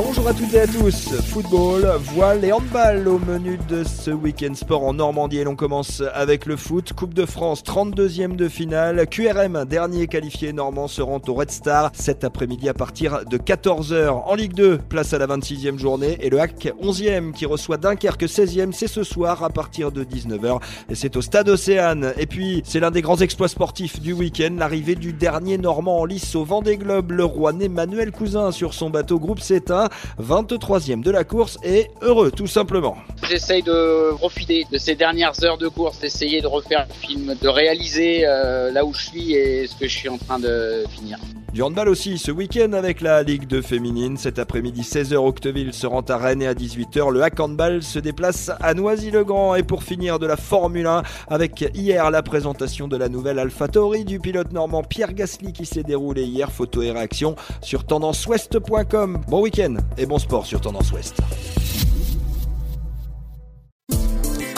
Bonjour à toutes et à tous. Football, voile et handball au menu de ce week-end sport en Normandie. Et l'on commence avec le foot. Coupe de France, 32e de finale. QRM, dernier qualifié normand, se rend au Red Star cet après-midi à partir de 14h. En Ligue 2, place à la 26e journée. Et le HAC, 11e, qui reçoit Dunkerque 16e, c'est ce soir à partir de 19h. Et c'est au Stade Océane. Et puis, c'est l'un des grands exploits sportifs du week-end. L'arrivée du dernier normand en lice au Vendée Globe. Le roi Emmanuel Cousin sur son bateau groupe C1. 23e de la course et heureux tout simplement. J'essaye de profiter de ces dernières heures de course, d'essayer de refaire le film, de réaliser euh, là où je suis et ce que je suis en train de finir. Du handball aussi ce week-end avec la Ligue 2 féminine. Cet après-midi 16h Octeville se rend à Rennes et à 18h le hack handball se déplace à Noisy-le-Grand. Et pour finir de la Formule 1 avec hier la présentation de la nouvelle AlphaTauri du pilote normand Pierre Gasly qui s'est déroulé hier. Photo et réaction sur tendanceouest.com. Bon week-end et bon sport sur Tendance Ouest.